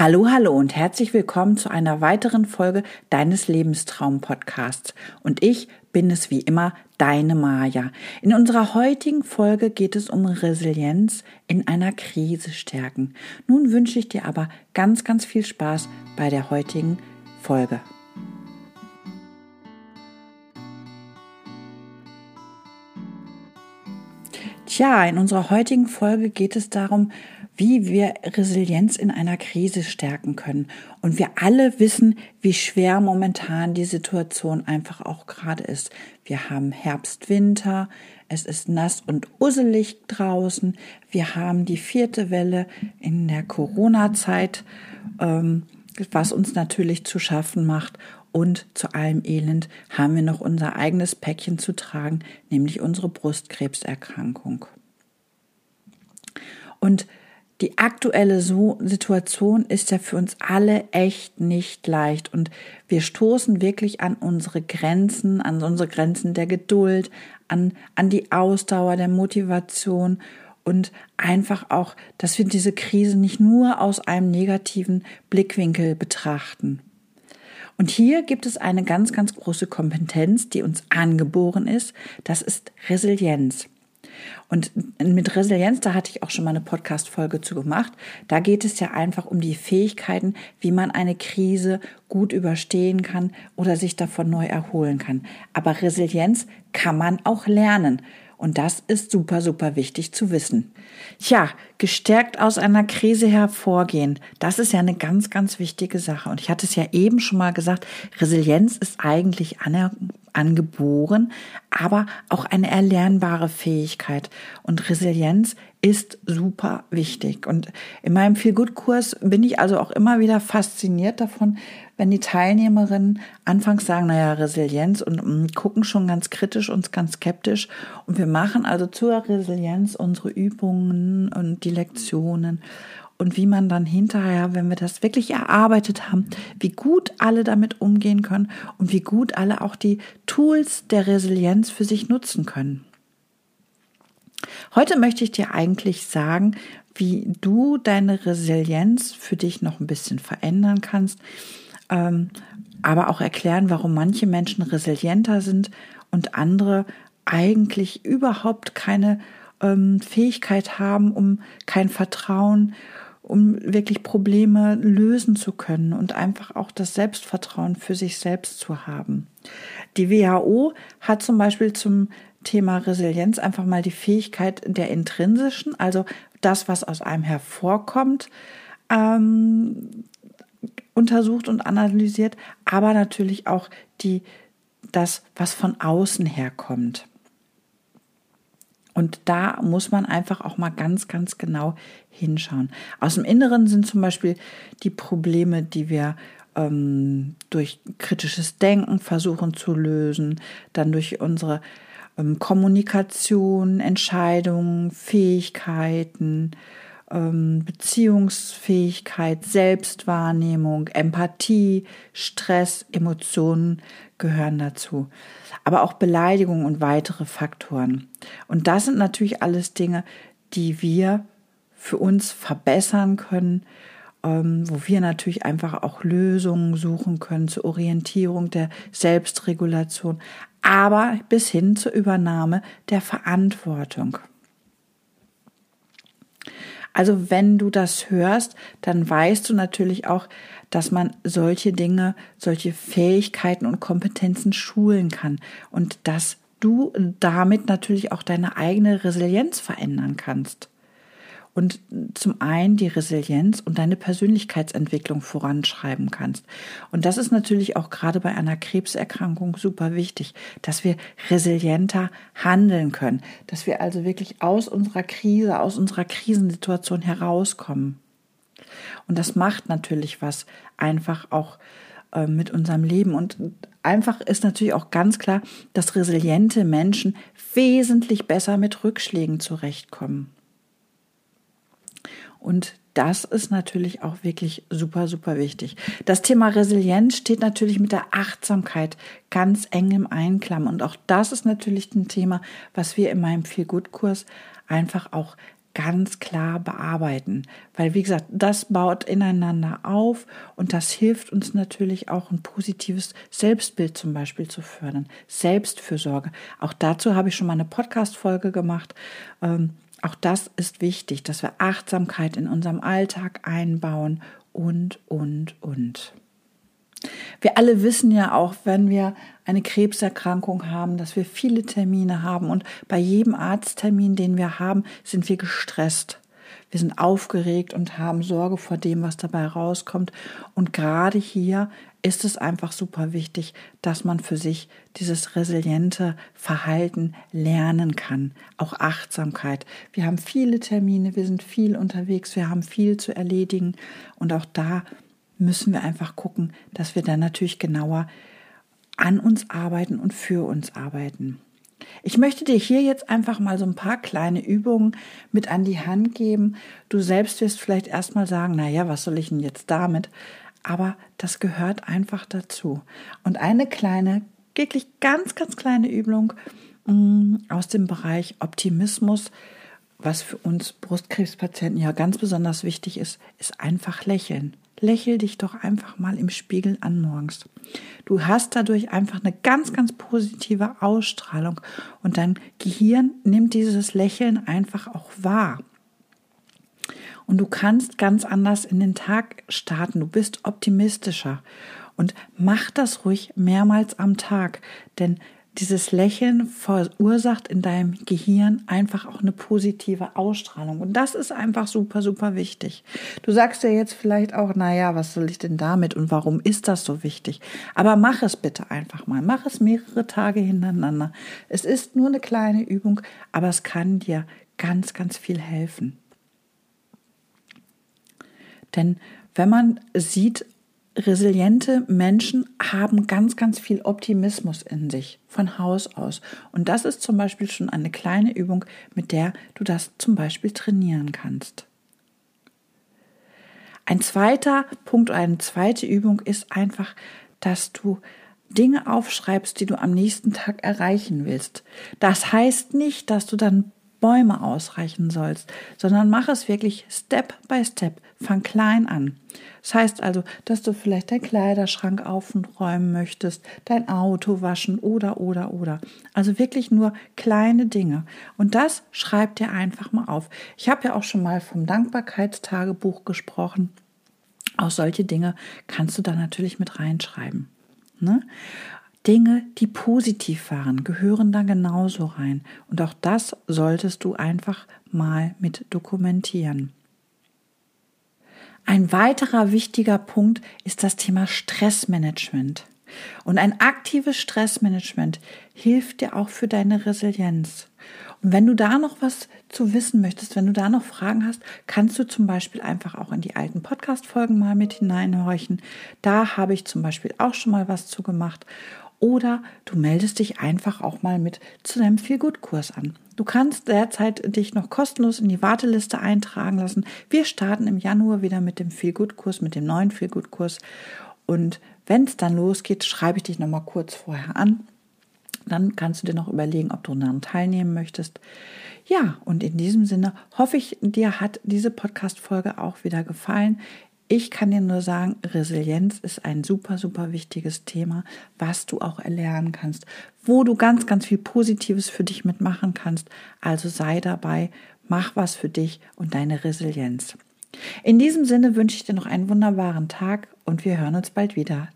Hallo, hallo und herzlich willkommen zu einer weiteren Folge deines Lebenstraum-Podcasts. Und ich bin es wie immer, deine Maja. In unserer heutigen Folge geht es um Resilienz in einer Krise stärken. Nun wünsche ich dir aber ganz, ganz viel Spaß bei der heutigen Folge. Tja, in unserer heutigen Folge geht es darum, wie wir Resilienz in einer Krise stärken können. Und wir alle wissen, wie schwer momentan die Situation einfach auch gerade ist. Wir haben Herbst, Winter, es ist nass und usselig draußen, wir haben die vierte Welle in der Corona-Zeit, ähm, was uns natürlich zu schaffen macht. Und zu allem Elend haben wir noch unser eigenes Päckchen zu tragen, nämlich unsere Brustkrebserkrankung. Und die aktuelle Situation ist ja für uns alle echt nicht leicht und wir stoßen wirklich an unsere Grenzen, an unsere Grenzen der Geduld, an, an die Ausdauer der Motivation und einfach auch, dass wir diese Krise nicht nur aus einem negativen Blickwinkel betrachten. Und hier gibt es eine ganz, ganz große Kompetenz, die uns angeboren ist. Das ist Resilienz. Und mit Resilienz, da hatte ich auch schon mal eine Podcast-Folge zu gemacht. Da geht es ja einfach um die Fähigkeiten, wie man eine Krise gut überstehen kann oder sich davon neu erholen kann. Aber Resilienz kann man auch lernen. Und das ist super, super wichtig zu wissen. Tja, gestärkt aus einer Krise hervorgehen, das ist ja eine ganz, ganz wichtige Sache. Und ich hatte es ja eben schon mal gesagt, Resilienz ist eigentlich angeboren, aber auch eine erlernbare Fähigkeit. Und Resilienz ist super wichtig. Und in meinem Feel-Good-Kurs bin ich also auch immer wieder fasziniert davon, wenn die Teilnehmerinnen anfangs sagen, naja, Resilienz und mh, mm, gucken schon ganz kritisch und ganz skeptisch. Und wir machen also zur Resilienz unsere Übungen und die Lektionen und wie man dann hinterher, wenn wir das wirklich erarbeitet haben, wie gut alle damit umgehen können und wie gut alle auch die Tools der Resilienz für sich nutzen können. Heute möchte ich dir eigentlich sagen, wie du deine Resilienz für dich noch ein bisschen verändern kannst, ähm, aber auch erklären, warum manche Menschen resilienter sind und andere eigentlich überhaupt keine ähm, Fähigkeit haben, um kein Vertrauen, um wirklich Probleme lösen zu können und einfach auch das Selbstvertrauen für sich selbst zu haben. Die WHO hat zum Beispiel zum Thema Resilienz einfach mal die Fähigkeit der intrinsischen, also das, was aus einem hervorkommt, ähm, untersucht und analysiert, aber natürlich auch die, das, was von außen herkommt. Und da muss man einfach auch mal ganz, ganz genau hinschauen. Aus dem Inneren sind zum Beispiel die Probleme, die wir ähm, durch kritisches Denken versuchen zu lösen, dann durch unsere ähm, Kommunikation, Entscheidungen, Fähigkeiten, ähm, Beziehungsfähigkeit, Selbstwahrnehmung, Empathie, Stress, Emotionen gehören dazu. Aber auch Beleidigung und weitere Faktoren. Und das sind natürlich alles Dinge, die wir für uns verbessern können, ähm, wo wir natürlich einfach auch Lösungen suchen können zur Orientierung der Selbstregulation, aber bis hin zur Übernahme der Verantwortung. Also wenn du das hörst, dann weißt du natürlich auch, dass man solche Dinge, solche Fähigkeiten und Kompetenzen schulen kann und dass du damit natürlich auch deine eigene Resilienz verändern kannst und zum einen die Resilienz und deine Persönlichkeitsentwicklung voranschreiben kannst. Und das ist natürlich auch gerade bei einer Krebserkrankung super wichtig, dass wir resilienter handeln können, dass wir also wirklich aus unserer Krise, aus unserer Krisensituation herauskommen. Und das macht natürlich was einfach auch äh, mit unserem Leben. Und einfach ist natürlich auch ganz klar, dass resiliente Menschen wesentlich besser mit Rückschlägen zurechtkommen. Und das ist natürlich auch wirklich super, super wichtig. Das Thema Resilienz steht natürlich mit der Achtsamkeit ganz eng im Einklang. Und auch das ist natürlich ein Thema, was wir in meinem Feel-Good-Kurs einfach auch ganz klar bearbeiten. Weil, wie gesagt, das baut ineinander auf und das hilft uns natürlich auch ein positives Selbstbild zum Beispiel zu fördern. Selbstfürsorge. Auch dazu habe ich schon mal eine Podcast-Folge gemacht. Ähm, auch das ist wichtig, dass wir Achtsamkeit in unserem Alltag einbauen und, und, und. Wir alle wissen ja auch, wenn wir eine Krebserkrankung haben, dass wir viele Termine haben und bei jedem Arzttermin, den wir haben, sind wir gestresst. Wir sind aufgeregt und haben Sorge vor dem, was dabei rauskommt. Und gerade hier ist es einfach super wichtig, dass man für sich dieses resiliente Verhalten lernen kann. Auch Achtsamkeit. Wir haben viele Termine, wir sind viel unterwegs, wir haben viel zu erledigen. Und auch da müssen wir einfach gucken, dass wir dann natürlich genauer an uns arbeiten und für uns arbeiten. Ich möchte dir hier jetzt einfach mal so ein paar kleine Übungen mit an die Hand geben. Du selbst wirst vielleicht erstmal sagen, na ja, was soll ich denn jetzt damit? Aber das gehört einfach dazu. Und eine kleine, wirklich ganz, ganz kleine Übung mm, aus dem Bereich Optimismus, was für uns Brustkrebspatienten ja ganz besonders wichtig ist, ist einfach lächeln. Lächel dich doch einfach mal im Spiegel an morgens. Du hast dadurch einfach eine ganz, ganz positive Ausstrahlung und dein Gehirn nimmt dieses Lächeln einfach auch wahr. Und du kannst ganz anders in den Tag starten. Du bist optimistischer. Und mach das ruhig mehrmals am Tag, denn dieses Lächeln verursacht in deinem Gehirn einfach auch eine positive Ausstrahlung. Und das ist einfach super, super wichtig. Du sagst ja jetzt vielleicht auch, naja, was soll ich denn damit und warum ist das so wichtig? Aber mach es bitte einfach mal. Mach es mehrere Tage hintereinander. Es ist nur eine kleine Übung, aber es kann dir ganz, ganz viel helfen. Denn wenn man sieht, resiliente Menschen haben ganz, ganz viel Optimismus in sich von Haus aus. Und das ist zum Beispiel schon eine kleine Übung, mit der du das zum Beispiel trainieren kannst. Ein zweiter Punkt eine zweite Übung ist einfach, dass du Dinge aufschreibst, die du am nächsten Tag erreichen willst. Das heißt nicht, dass du dann Bäume ausreichen sollst, sondern mach es wirklich Step by Step. Fang klein an. Das heißt also, dass du vielleicht deinen Kleiderschrank aufräumen möchtest, dein Auto waschen oder, oder, oder. Also wirklich nur kleine Dinge. Und das schreib dir einfach mal auf. Ich habe ja auch schon mal vom Dankbarkeitstagebuch gesprochen. Auch solche Dinge kannst du da natürlich mit reinschreiben. Ne? Dinge, die positiv waren, gehören da genauso rein. Und auch das solltest du einfach mal mit dokumentieren. Ein weiterer wichtiger Punkt ist das Thema Stressmanagement. Und ein aktives Stressmanagement hilft dir auch für deine Resilienz. Und wenn du da noch was zu wissen möchtest, wenn du da noch Fragen hast, kannst du zum Beispiel einfach auch in die alten Podcast-Folgen mal mit hineinhorchen. Da habe ich zum Beispiel auch schon mal was zu gemacht. Oder du meldest dich einfach auch mal mit zu deinem Feelgood-Kurs an. Du kannst derzeit dich noch kostenlos in die Warteliste eintragen lassen. Wir starten im Januar wieder mit dem Feelgood-Kurs, mit dem neuen Feelgood-Kurs. Und wenn es dann losgeht, schreibe ich dich nochmal kurz vorher an. Dann kannst du dir noch überlegen, ob du daran teilnehmen möchtest. Ja, und in diesem Sinne hoffe ich, dir hat diese Podcast-Folge auch wieder gefallen. Ich kann dir nur sagen, Resilienz ist ein super, super wichtiges Thema, was du auch erlernen kannst, wo du ganz, ganz viel Positives für dich mitmachen kannst. Also sei dabei, mach was für dich und deine Resilienz. In diesem Sinne wünsche ich dir noch einen wunderbaren Tag und wir hören uns bald wieder.